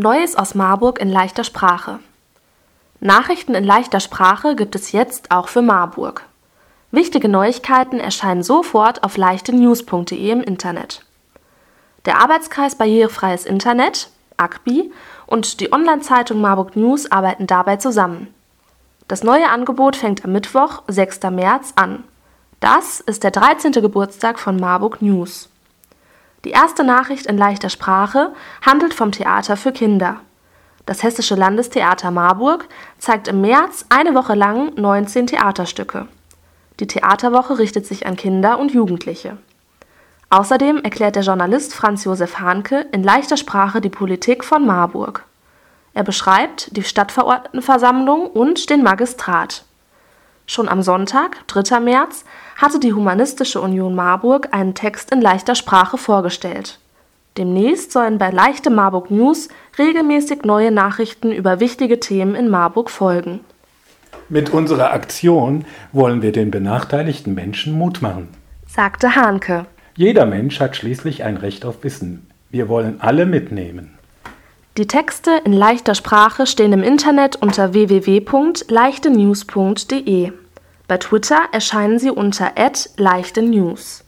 Neues aus Marburg in leichter Sprache. Nachrichten in leichter Sprache gibt es jetzt auch für Marburg. Wichtige Neuigkeiten erscheinen sofort auf leichtenews.de im Internet. Der Arbeitskreis Barrierefreies Internet, ACBI, und die Online-Zeitung Marburg News arbeiten dabei zusammen. Das neue Angebot fängt am Mittwoch, 6. März an. Das ist der 13. Geburtstag von Marburg News. Die erste Nachricht in leichter Sprache handelt vom Theater für Kinder. Das Hessische Landestheater Marburg zeigt im März eine Woche lang 19 Theaterstücke. Die Theaterwoche richtet sich an Kinder und Jugendliche. Außerdem erklärt der Journalist Franz Josef Hahnke in leichter Sprache die Politik von Marburg. Er beschreibt die Stadtverordnetenversammlung und den Magistrat. Schon am Sonntag, 3. März, hatte die Humanistische Union Marburg einen Text in leichter Sprache vorgestellt. Demnächst sollen bei Leichte Marburg News regelmäßig neue Nachrichten über wichtige Themen in Marburg folgen. Mit unserer Aktion wollen wir den benachteiligten Menschen Mut machen, sagte Hahnke. Jeder Mensch hat schließlich ein Recht auf Wissen. Wir wollen alle mitnehmen. Die Texte in leichter Sprache stehen im Internet unter www.leichtenews.de. Bei Twitter erscheinen sie unter @leichtenews.